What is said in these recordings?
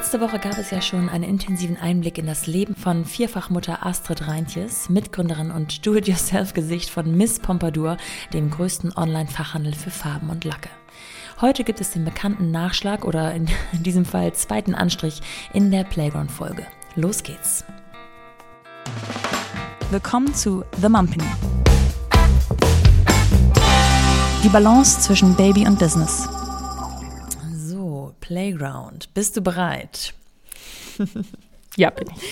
Letzte Woche gab es ja schon einen intensiven Einblick in das Leben von Vierfachmutter Astrid Reintjes, Mitgründerin und Do-it-yourself-Gesicht von Miss Pompadour, dem größten Online-Fachhandel für Farben und Lacke. Heute gibt es den bekannten Nachschlag oder in diesem Fall zweiten Anstrich in der Playground-Folge. Los geht's! Willkommen zu The Mumpany. Die Balance zwischen Baby und Business. Playground. Bist du bereit? ja, bin ich.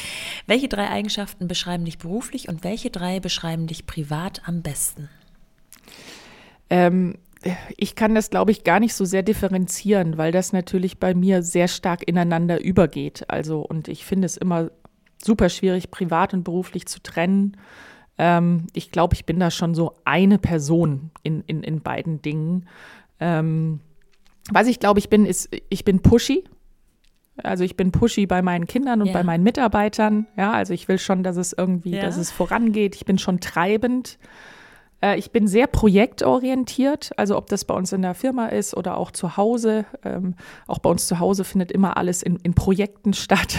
Welche drei Eigenschaften beschreiben dich beruflich und welche drei beschreiben dich privat am besten? Ähm, ich kann das, glaube ich, gar nicht so sehr differenzieren, weil das natürlich bei mir sehr stark ineinander übergeht. Also, und ich finde es immer super schwierig, privat und beruflich zu trennen. Ähm, ich glaube, ich bin da schon so eine Person in, in, in beiden Dingen. Ähm, was ich glaube, ich bin, ist, ich bin pushy. Also ich bin pushy bei meinen Kindern und ja. bei meinen Mitarbeitern. Ja, also ich will schon, dass es irgendwie, ja. dass es vorangeht. Ich bin schon treibend. Äh, ich bin sehr projektorientiert, also ob das bei uns in der Firma ist oder auch zu Hause. Ähm, auch bei uns zu Hause findet immer alles in, in Projekten statt.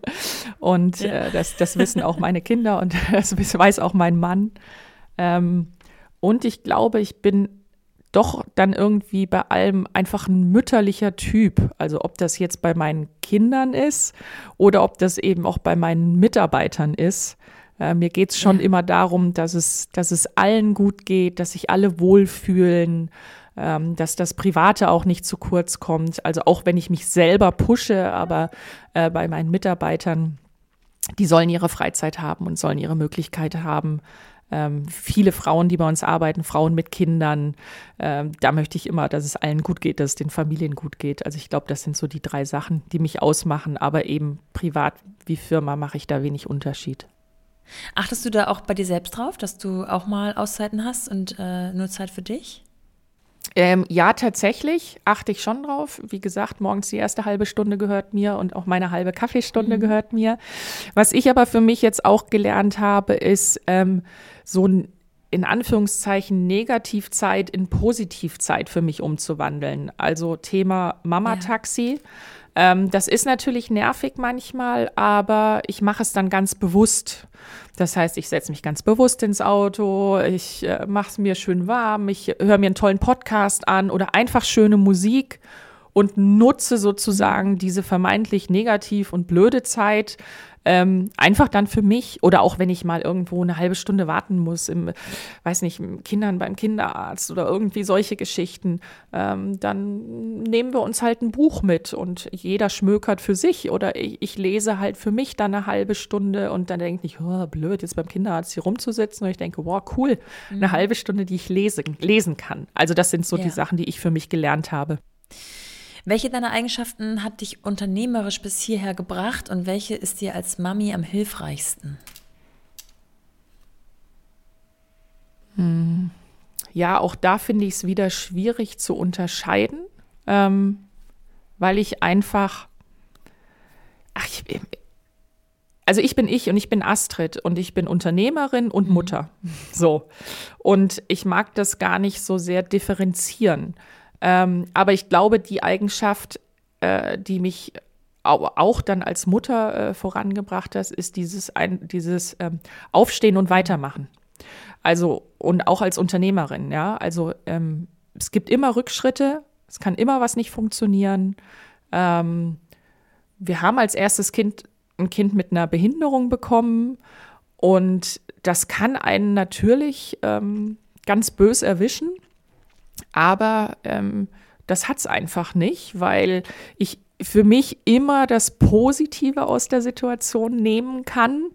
und ja. äh, das, das wissen auch meine Kinder und das weiß auch mein Mann. Ähm, und ich glaube, ich bin doch dann irgendwie bei allem einfach ein mütterlicher Typ. Also ob das jetzt bei meinen Kindern ist oder ob das eben auch bei meinen Mitarbeitern ist. Äh, mir geht es schon ja. immer darum, dass es, dass es allen gut geht, dass sich alle wohlfühlen, ähm, dass das Private auch nicht zu kurz kommt. Also auch wenn ich mich selber pushe, aber äh, bei meinen Mitarbeitern, die sollen ihre Freizeit haben und sollen ihre Möglichkeit haben. Ähm, viele Frauen, die bei uns arbeiten, Frauen mit Kindern, ähm, da möchte ich immer, dass es allen gut geht, dass es den Familien gut geht. Also ich glaube, das sind so die drei Sachen, die mich ausmachen, aber eben privat wie Firma mache ich da wenig Unterschied. Achtest du da auch bei dir selbst drauf, dass du auch mal Auszeiten hast und äh, nur Zeit für dich? Ähm, ja, tatsächlich achte ich schon drauf. Wie gesagt, morgens die erste halbe Stunde gehört mir und auch meine halbe Kaffeestunde mhm. gehört mir. Was ich aber für mich jetzt auch gelernt habe, ist ähm, so ein in Anführungszeichen Negativzeit in Positivzeit für mich umzuwandeln. Also Thema Mama-Taxi. Ja ähm, das ist natürlich nervig manchmal, aber ich mache es dann ganz bewusst. Das heißt, ich setze mich ganz bewusst ins Auto, ich äh, mache es mir schön warm, ich höre mir einen tollen Podcast an oder einfach schöne Musik und nutze sozusagen diese vermeintlich negativ und blöde Zeit ähm, einfach dann für mich oder auch wenn ich mal irgendwo eine halbe Stunde warten muss, im, weiß nicht, Kindern beim Kinderarzt oder irgendwie solche Geschichten, ähm, dann nehmen wir uns halt ein Buch mit und jeder schmökert für sich oder ich, ich lese halt für mich dann eine halbe Stunde und dann denke ich, oh, blöd, jetzt beim Kinderarzt hier rumzusitzen und ich denke, wow, cool, eine mhm. halbe Stunde, die ich lese, lesen kann. Also das sind so ja. die Sachen, die ich für mich gelernt habe. Welche deiner Eigenschaften hat dich unternehmerisch bis hierher gebracht und welche ist dir als Mami am hilfreichsten? Hm. Ja, auch da finde ich es wieder schwierig zu unterscheiden, ähm, weil ich einfach, ach, ich, also ich bin ich und ich bin Astrid und ich bin Unternehmerin und mhm. Mutter. So. Und ich mag das gar nicht so sehr differenzieren. Ähm, aber ich glaube, die Eigenschaft, äh, die mich auch dann als Mutter äh, vorangebracht hat, ist dieses, ein, dieses ähm, Aufstehen und Weitermachen. Also, und auch als Unternehmerin, ja. Also, ähm, es gibt immer Rückschritte, es kann immer was nicht funktionieren. Ähm, wir haben als erstes Kind ein Kind mit einer Behinderung bekommen und das kann einen natürlich ähm, ganz bös erwischen. Aber ähm, das hat es einfach nicht, weil ich für mich immer das Positive aus der Situation nehmen kann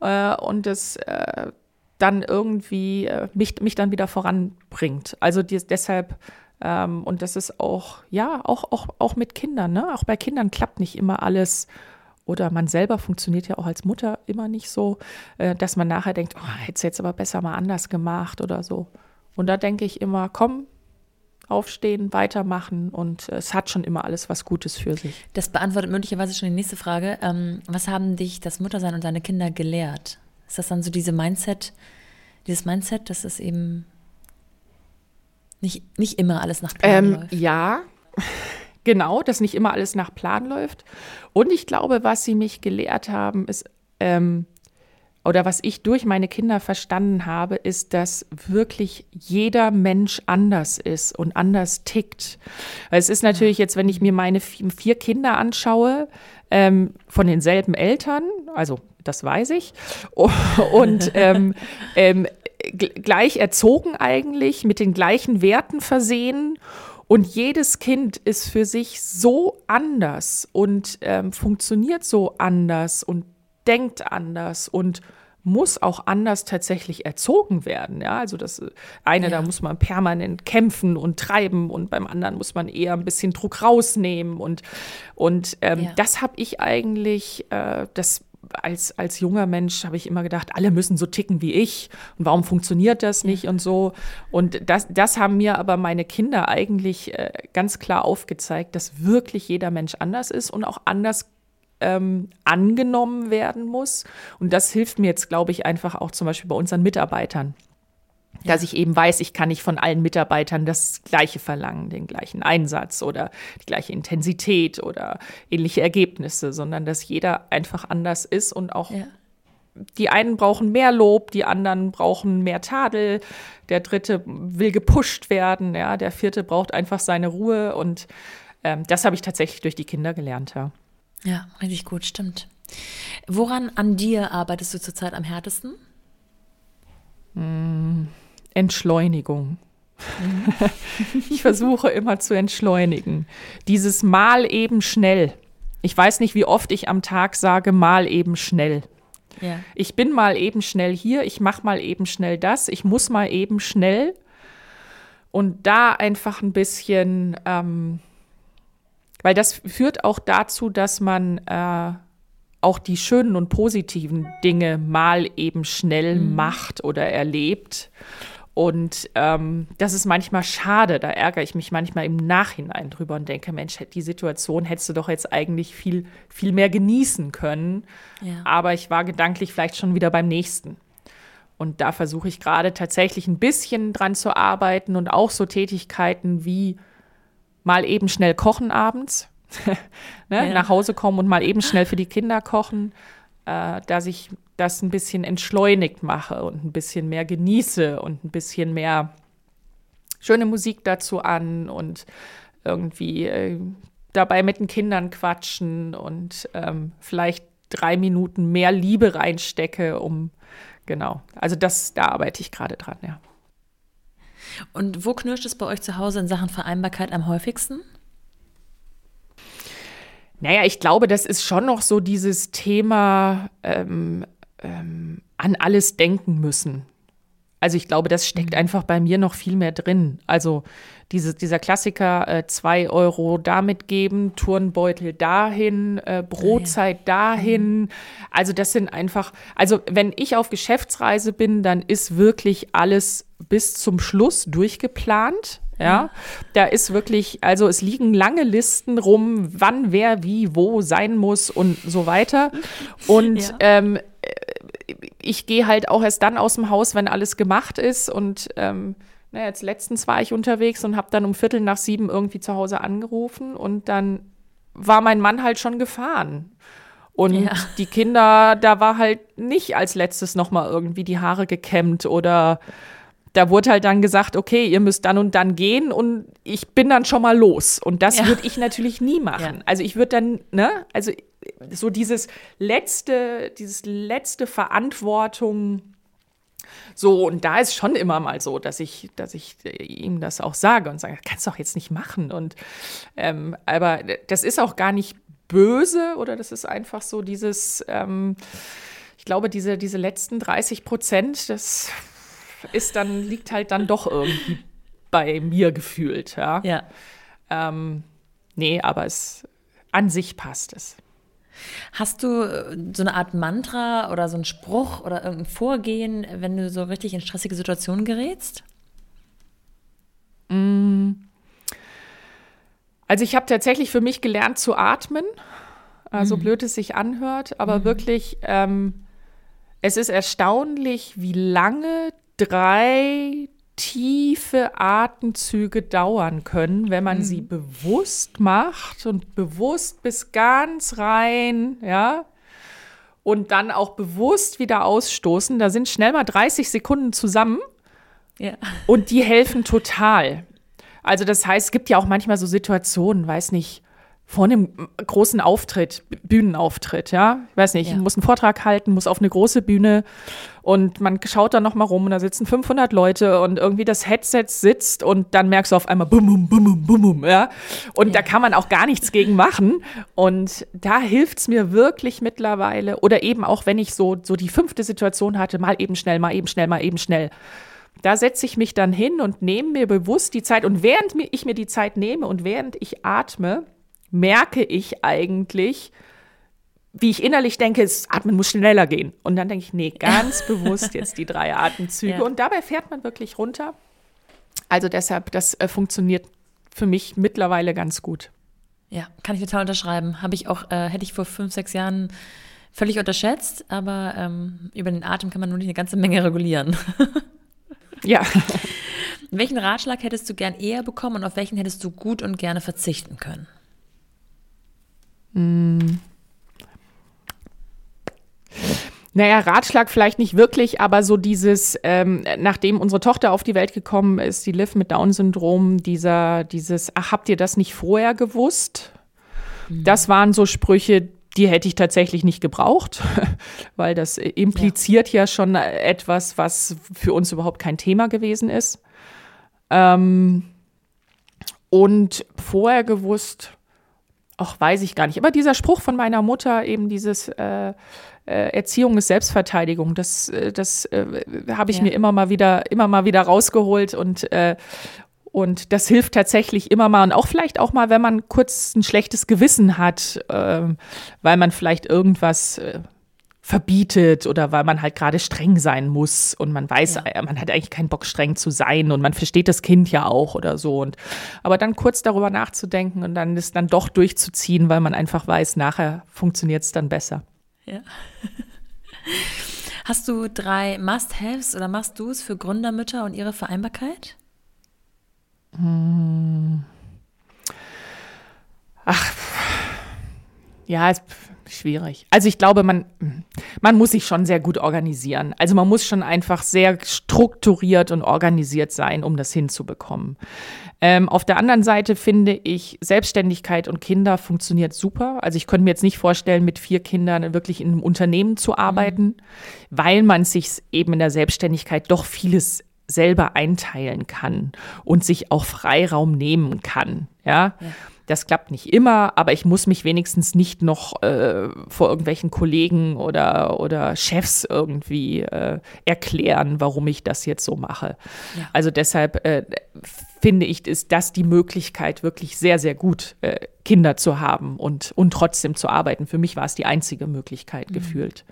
äh, und das äh, dann irgendwie äh, mich, mich dann wieder voranbringt. Also die, deshalb ähm, und das ist auch, ja, auch, auch, auch mit Kindern, ne? Auch bei Kindern klappt nicht immer alles oder man selber funktioniert ja auch als Mutter immer nicht so, äh, dass man nachher denkt, oh, hätte es jetzt aber besser mal anders gemacht oder so. Und da denke ich immer, komm, aufstehen, weitermachen und es hat schon immer alles was Gutes für sich. Das beantwortet möglicherweise schon die nächste Frage. Ähm, was haben dich das Muttersein und deine Kinder gelehrt? Ist das dann so diese Mindset, dieses Mindset, dass es eben nicht, nicht immer alles nach Plan ähm, läuft? Ja, Genau, dass nicht immer alles nach Plan läuft. Und ich glaube, was sie mich gelehrt haben, ist, ähm, oder was ich durch meine Kinder verstanden habe, ist, dass wirklich jeder Mensch anders ist und anders tickt. Es ist natürlich jetzt, wenn ich mir meine vier Kinder anschaue, ähm, von denselben Eltern, also das weiß ich, und ähm, ähm, gleich erzogen eigentlich, mit den gleichen Werten versehen und jedes Kind ist für sich so anders und ähm, funktioniert so anders und denkt anders und muss auch anders tatsächlich erzogen werden. Ja, also das eine, ja. da muss man permanent kämpfen und treiben und beim anderen muss man eher ein bisschen Druck rausnehmen und und ähm, ja. das habe ich eigentlich, äh, das als, als junger Mensch habe ich immer gedacht, alle müssen so ticken wie ich. Und warum funktioniert das nicht ja. und so. Und das, das haben mir aber meine Kinder eigentlich äh, ganz klar aufgezeigt, dass wirklich jeder Mensch anders ist und auch anders ähm, angenommen werden muss. Und das hilft mir jetzt, glaube ich, einfach auch zum Beispiel bei unseren Mitarbeitern dass ich eben weiß, ich kann nicht von allen Mitarbeitern das Gleiche verlangen, den gleichen Einsatz oder die gleiche Intensität oder ähnliche Ergebnisse, sondern dass jeder einfach anders ist und auch ja. die einen brauchen mehr Lob, die anderen brauchen mehr Tadel, der dritte will gepusht werden, ja, der vierte braucht einfach seine Ruhe und ähm, das habe ich tatsächlich durch die Kinder gelernt, ja. Ja, richtig gut, stimmt. Woran an dir arbeitest du zurzeit am härtesten? Mmh Entschleunigung. ich versuche immer zu entschleunigen. Dieses Mal eben schnell. Ich weiß nicht, wie oft ich am Tag sage, mal eben schnell. Ja. Ich bin mal eben schnell hier, ich mache mal eben schnell das, ich muss mal eben schnell. Und da einfach ein bisschen, ähm, weil das führt auch dazu, dass man äh, auch die schönen und positiven Dinge mal eben schnell mhm. macht oder erlebt. Und ähm, das ist manchmal schade. Da ärgere ich mich manchmal im Nachhinein drüber und denke, Mensch, die Situation hättest du doch jetzt eigentlich viel, viel mehr genießen können. Ja. Aber ich war gedanklich vielleicht schon wieder beim nächsten. Und da versuche ich gerade tatsächlich ein bisschen dran zu arbeiten und auch so Tätigkeiten wie mal eben schnell kochen abends, ne? ja. nach Hause kommen und mal eben schnell für die Kinder kochen, äh, dass ich das ein bisschen entschleunigt mache und ein bisschen mehr genieße und ein bisschen mehr schöne Musik dazu an und irgendwie äh, dabei mit den Kindern quatschen und ähm, vielleicht drei Minuten mehr Liebe reinstecke, um genau. Also das, da arbeite ich gerade dran, ja. Und wo knirscht es bei euch zu Hause in Sachen Vereinbarkeit am häufigsten? Naja, ich glaube, das ist schon noch so dieses Thema ähm, ähm, an alles denken müssen. Also ich glaube, das steckt mhm. einfach bei mir noch viel mehr drin. Also diese, dieser Klassiker, äh, zwei Euro damit geben, Turnbeutel dahin, äh, Brotzeit ah, dahin. Mhm. Also das sind einfach, also wenn ich auf Geschäftsreise bin, dann ist wirklich alles bis zum Schluss durchgeplant. Ja, da ist wirklich, also es liegen lange Listen rum, wann, wer, wie, wo sein muss und so weiter. Und ja. ähm, ich gehe halt auch erst dann aus dem Haus, wenn alles gemacht ist. Und ähm, na, jetzt letztens war ich unterwegs und habe dann um Viertel nach sieben irgendwie zu Hause angerufen und dann war mein Mann halt schon gefahren. Und ja. die Kinder, da war halt nicht als letztes nochmal irgendwie die Haare gekämmt oder da wurde halt dann gesagt, okay, ihr müsst dann und dann gehen und ich bin dann schon mal los. Und das ja. würde ich natürlich nie machen. Ja. Also ich würde dann, ne, also so dieses letzte, dieses letzte Verantwortung. So, und da ist schon immer mal so, dass ich, dass ich ihm das auch sage und sage, kannst du doch jetzt nicht machen. Und ähm, aber das ist auch gar nicht böse oder das ist einfach so dieses, ähm, ich glaube, diese, diese letzten 30 Prozent, das ist dann, liegt halt dann doch irgendwie bei mir gefühlt, ja. Ja. Ähm, nee, aber es an sich passt es. Hast du äh, so eine Art Mantra oder so einen Spruch oder irgendein Vorgehen, wenn du so richtig in stressige Situationen gerätst? Mm. Also ich habe tatsächlich für mich gelernt zu atmen, also mhm. blöd es sich anhört, aber mhm. wirklich, ähm, es ist erstaunlich, wie lange drei tiefe Atemzüge dauern können, wenn man mhm. sie bewusst macht und bewusst bis ganz rein, ja, und dann auch bewusst wieder ausstoßen. Da sind schnell mal 30 Sekunden zusammen. Ja. Und die helfen total. Also das heißt, es gibt ja auch manchmal so Situationen, weiß nicht, vor einem großen Auftritt, Bühnenauftritt, ja, ich weiß nicht, ja. muss einen Vortrag halten, muss auf eine große Bühne und man schaut da noch mal rum und da sitzen 500 Leute und irgendwie das Headset sitzt und dann merkst du auf einmal bum bum bum bum bum, ja, und ja. da kann man auch gar nichts gegen machen und da hilft's mir wirklich mittlerweile oder eben auch wenn ich so so die fünfte Situation hatte, mal eben schnell, mal eben schnell, mal eben schnell da setze ich mich dann hin und nehme mir bewusst die Zeit. Und während ich mir die Zeit nehme und während ich atme, merke ich eigentlich, wie ich innerlich denke, das Atmen muss schneller gehen. Und dann denke ich, nee, ganz bewusst jetzt die drei Atemzüge. Ja. Und dabei fährt man wirklich runter. Also deshalb, das äh, funktioniert für mich mittlerweile ganz gut. Ja, kann ich total unterschreiben. Habe ich auch, äh, hätte ich vor fünf, sechs Jahren völlig unterschätzt, aber ähm, über den Atem kann man nur nicht eine ganze Menge regulieren. ja. Welchen Ratschlag hättest du gern eher bekommen und auf welchen hättest du gut und gerne verzichten können? Hm. Naja, Ratschlag vielleicht nicht wirklich, aber so dieses, ähm, nachdem unsere Tochter auf die Welt gekommen ist, die Liv mit Down-Syndrom, dieser, dieses, ach, habt ihr das nicht vorher gewusst? Mhm. Das waren so Sprüche, die hätte ich tatsächlich nicht gebraucht, weil das impliziert ja. ja. schon etwas, was für uns überhaupt kein Thema gewesen ist. Ähm, und vorher gewusst, ach, weiß ich gar nicht. Aber dieser Spruch von meiner Mutter, eben dieses äh, äh, Erziehung ist Selbstverteidigung, das, äh, das äh, habe ich ja. mir immer mal wieder, immer mal wieder rausgeholt und äh, und das hilft tatsächlich immer mal und auch vielleicht auch mal, wenn man kurz ein schlechtes Gewissen hat, äh, weil man vielleicht irgendwas äh, verbietet oder weil man halt gerade streng sein muss und man weiß, ja. man hat eigentlich keinen Bock streng zu sein und man versteht das Kind ja auch oder so und aber dann kurz darüber nachzudenken und dann es dann doch durchzuziehen, weil man einfach weiß, nachher funktioniert es dann besser. Ja. Hast du drei Must-Haves oder Must-Dos für Gründermütter und ihre Vereinbarkeit? Hm. Ach, ja, ist schwierig. Also ich glaube, man, man muss sich schon sehr gut organisieren. Also man muss schon einfach sehr strukturiert und organisiert sein, um das hinzubekommen. Ähm, auf der anderen Seite finde ich, Selbstständigkeit und Kinder funktioniert super. Also ich könnte mir jetzt nicht vorstellen, mit vier Kindern wirklich in einem Unternehmen zu arbeiten, mhm. weil man sich eben in der Selbstständigkeit doch vieles selber einteilen kann und sich auch Freiraum nehmen kann. ja. ja. Das klappt nicht immer, aber ich muss mich wenigstens nicht noch äh, vor irgendwelchen Kollegen oder, oder Chefs irgendwie äh, erklären, warum ich das jetzt so mache. Ja. Also deshalb äh, finde ich, ist das die Möglichkeit, wirklich sehr, sehr gut äh, Kinder zu haben und, und trotzdem zu arbeiten. Für mich war es die einzige Möglichkeit mhm. gefühlt.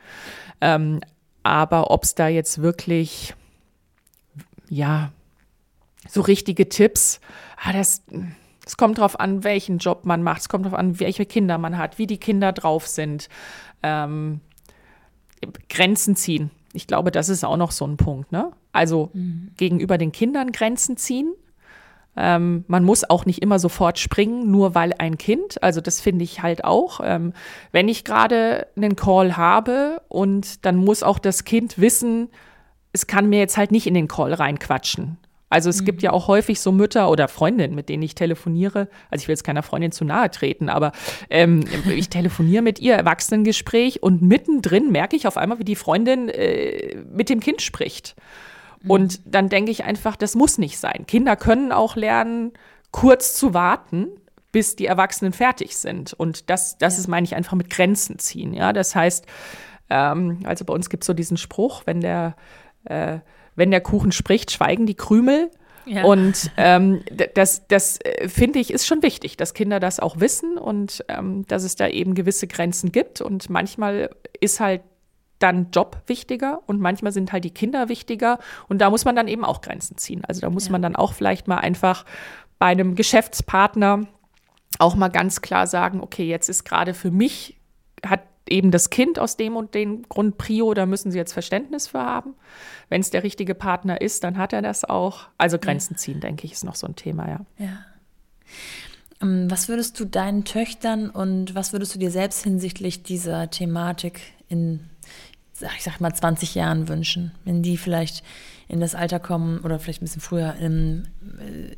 Ähm, aber ob es da jetzt wirklich, ja, so richtige Tipps, ah, das es kommt darauf an, welchen Job man macht. Es kommt darauf an, welche Kinder man hat, wie die Kinder drauf sind. Ähm, Grenzen ziehen. Ich glaube, das ist auch noch so ein Punkt. Ne? Also mhm. gegenüber den Kindern Grenzen ziehen. Ähm, man muss auch nicht immer sofort springen, nur weil ein Kind, also das finde ich halt auch, ähm, wenn ich gerade einen Call habe und dann muss auch das Kind wissen, es kann mir jetzt halt nicht in den Call reinquatschen. Also es mhm. gibt ja auch häufig so Mütter oder Freundinnen, mit denen ich telefoniere. Also ich will jetzt keiner Freundin zu nahe treten, aber ähm, ich telefoniere mit ihr, Erwachsenengespräch und mittendrin merke ich auf einmal, wie die Freundin äh, mit dem Kind spricht. Mhm. Und dann denke ich einfach, das muss nicht sein. Kinder können auch lernen, kurz zu warten, bis die Erwachsenen fertig sind. Und das, das ja. ist, meine ich, einfach mit Grenzen ziehen. Ja, das heißt, ähm, also bei uns gibt es so diesen Spruch, wenn der äh, wenn der Kuchen spricht, schweigen die Krümel. Ja. Und ähm, das, das äh, finde ich, ist schon wichtig, dass Kinder das auch wissen und ähm, dass es da eben gewisse Grenzen gibt. Und manchmal ist halt dann Job wichtiger und manchmal sind halt die Kinder wichtiger. Und da muss man dann eben auch Grenzen ziehen. Also da muss ja. man dann auch vielleicht mal einfach bei einem Geschäftspartner auch mal ganz klar sagen, okay, jetzt ist gerade für mich, hat eben das Kind aus dem und dem Grund Prio, da müssen sie jetzt Verständnis für haben. Wenn es der richtige Partner ist, dann hat er das auch. Also Grenzen ziehen, denke ich, ist noch so ein Thema, ja. Ja. Ähm, was würdest du deinen Töchtern und was würdest du dir selbst hinsichtlich dieser Thematik in, ich sag mal, 20 Jahren wünschen, wenn die vielleicht in das Alter kommen oder vielleicht ein bisschen früher, eine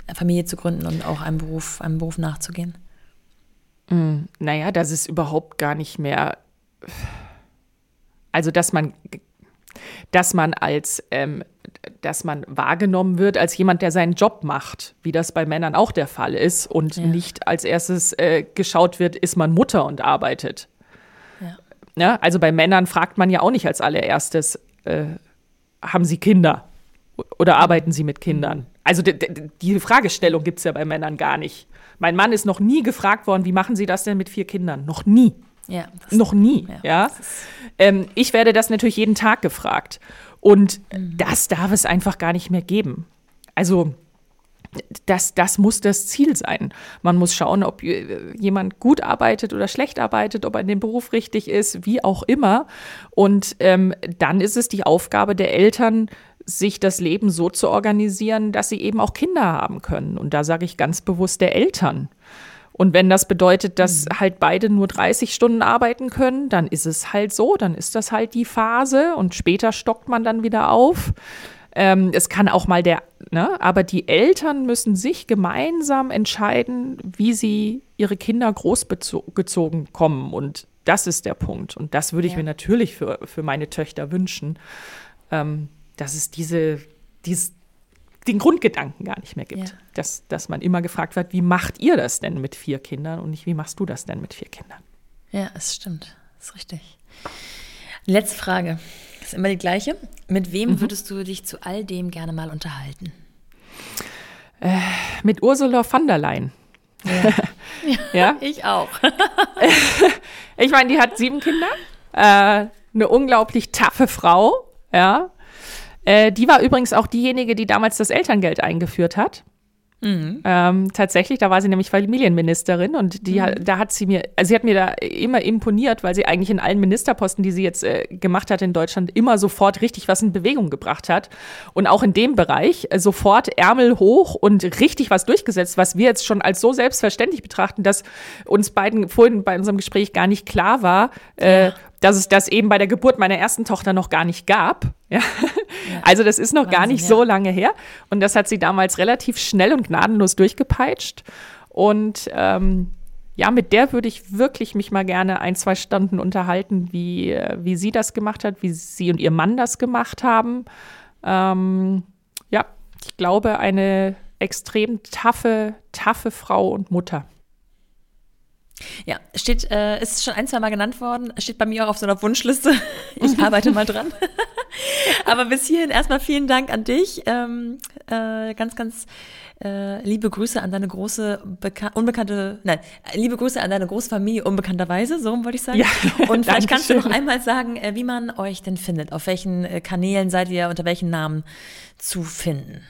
äh, Familie zu gründen und auch einem Beruf, einem Beruf nachzugehen? Mm, naja, dass es überhaupt gar nicht mehr, also dass man, dass man als, ähm, dass man wahrgenommen wird als jemand, der seinen Job macht, wie das bei Männern auch der Fall ist und ja. nicht als erstes äh, geschaut wird, ist man Mutter und arbeitet. Ja. ja. also bei Männern fragt man ja auch nicht als allererstes, äh, haben sie Kinder oder arbeiten sie mit Kindern? Also die Fragestellung gibt es ja bei Männern gar nicht. Mein Mann ist noch nie gefragt worden, wie machen Sie das denn mit vier Kindern? Noch nie. Ja, noch nie. Ja. ja? Ähm, ich werde das natürlich jeden Tag gefragt. Und mhm. das darf es einfach gar nicht mehr geben. Also das, das muss das Ziel sein. Man muss schauen, ob jemand gut arbeitet oder schlecht arbeitet, ob er in dem Beruf richtig ist, wie auch immer. Und ähm, dann ist es die Aufgabe der Eltern, sich das Leben so zu organisieren, dass sie eben auch Kinder haben können. Und da sage ich ganz bewusst der Eltern. Und wenn das bedeutet, dass mhm. halt beide nur 30 Stunden arbeiten können, dann ist es halt so, dann ist das halt die Phase und später stockt man dann wieder auf. Ähm, es kann auch mal der, ne, aber die Eltern müssen sich gemeinsam entscheiden, wie sie ihre Kinder großgezogen kommen. Und das ist der Punkt. Und das würde ich ja. mir natürlich für, für meine Töchter wünschen. Ähm, dass es diese, dies, den Grundgedanken gar nicht mehr gibt. Ja. Dass, dass man immer gefragt wird, wie macht ihr das denn mit vier Kindern und nicht, wie machst du das denn mit vier Kindern? Ja, es stimmt. Das ist richtig. Letzte Frage. Das ist immer die gleiche. Mit wem mhm. würdest du dich zu all dem gerne mal unterhalten? Äh, mit Ursula von der Leyen. Ja, ja? ich auch. ich meine, die hat sieben Kinder, äh, eine unglaublich taffe Frau, ja, äh, die war übrigens auch diejenige, die damals das Elterngeld eingeführt hat. Mhm. Ähm, tatsächlich, da war sie nämlich Familienministerin und die, mhm. da hat sie mir, also sie hat mir da immer imponiert, weil sie eigentlich in allen Ministerposten, die sie jetzt äh, gemacht hat in Deutschland, immer sofort richtig was in Bewegung gebracht hat. Und auch in dem Bereich äh, sofort Ärmel hoch und richtig was durchgesetzt, was wir jetzt schon als so selbstverständlich betrachten, dass uns beiden vorhin bei unserem Gespräch gar nicht klar war, äh, ja dass es das eben bei der Geburt meiner ersten Tochter noch gar nicht gab. Ja. Ja. Also das ist noch Wahnsinn, gar nicht ja. so lange her. Und das hat sie damals relativ schnell und gnadenlos durchgepeitscht. Und ähm, ja, mit der würde ich wirklich mich mal gerne ein, zwei Stunden unterhalten, wie, wie sie das gemacht hat, wie sie und ihr Mann das gemacht haben. Ähm, ja, ich glaube, eine extrem taffe, taffe Frau und Mutter. Ja, steht, äh, ist schon ein, zwei Mal genannt worden, steht bei mir auch auf so einer Wunschliste. Ich arbeite mal dran. Aber bis hierhin erstmal vielen Dank an dich. Ähm, äh, ganz, ganz äh, liebe Grüße an deine große, Beka unbekannte, nein, liebe Grüße an deine große Familie unbekannterweise, so wollte ich sagen. Ja, Und vielleicht kannst du noch einmal sagen, äh, wie man euch denn findet. Auf welchen äh, Kanälen seid ihr, unter welchen Namen zu finden?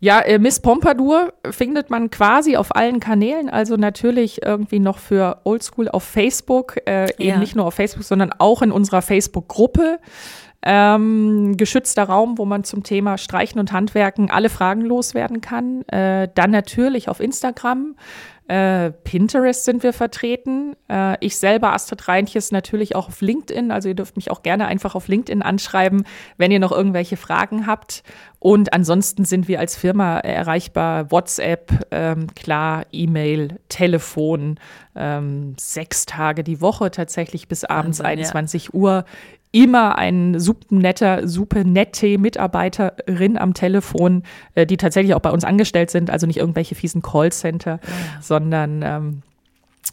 Ja, äh, Miss Pompadour findet man quasi auf allen Kanälen, also natürlich irgendwie noch für Oldschool auf Facebook, äh, ja. eben nicht nur auf Facebook, sondern auch in unserer Facebook-Gruppe. Ähm, geschützter Raum, wo man zum Thema Streichen und Handwerken alle Fragen loswerden kann. Äh, dann natürlich auf Instagram. Äh, Pinterest sind wir vertreten. Äh, ich selber, Astrid Reintjes, natürlich auch auf LinkedIn. Also ihr dürft mich auch gerne einfach auf LinkedIn anschreiben, wenn ihr noch irgendwelche Fragen habt. Und ansonsten sind wir als Firma erreichbar. WhatsApp, ähm, klar, E-Mail, Telefon, ähm, sechs Tage die Woche tatsächlich bis abends Wahnsinn, 21 ja. Uhr immer ein super netter, super nette Mitarbeiterin am Telefon, äh, die tatsächlich auch bei uns angestellt sind, also nicht irgendwelche fiesen Callcenter, ja. sondern ähm,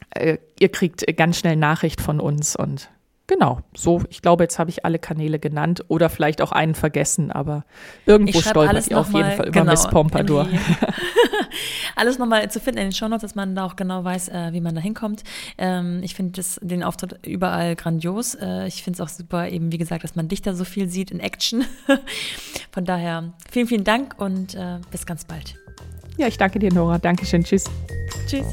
äh, ihr kriegt ganz schnell Nachricht von uns und Genau, so, ich glaube, jetzt habe ich alle Kanäle genannt oder vielleicht auch einen vergessen, aber irgendwo stolpert ihr auf jeden Fall über genau, Miss Pompadour. alles nochmal zu finden in den Shownotes, dass man da auch genau weiß, äh, wie man da hinkommt. Ähm, ich finde den Auftritt überall grandios. Äh, ich finde es auch super, eben wie gesagt, dass man dich da so viel sieht in Action. Von daher vielen, vielen Dank und äh, bis ganz bald. Ja, ich danke dir, Nora. Dankeschön. Tschüss. Tschüss.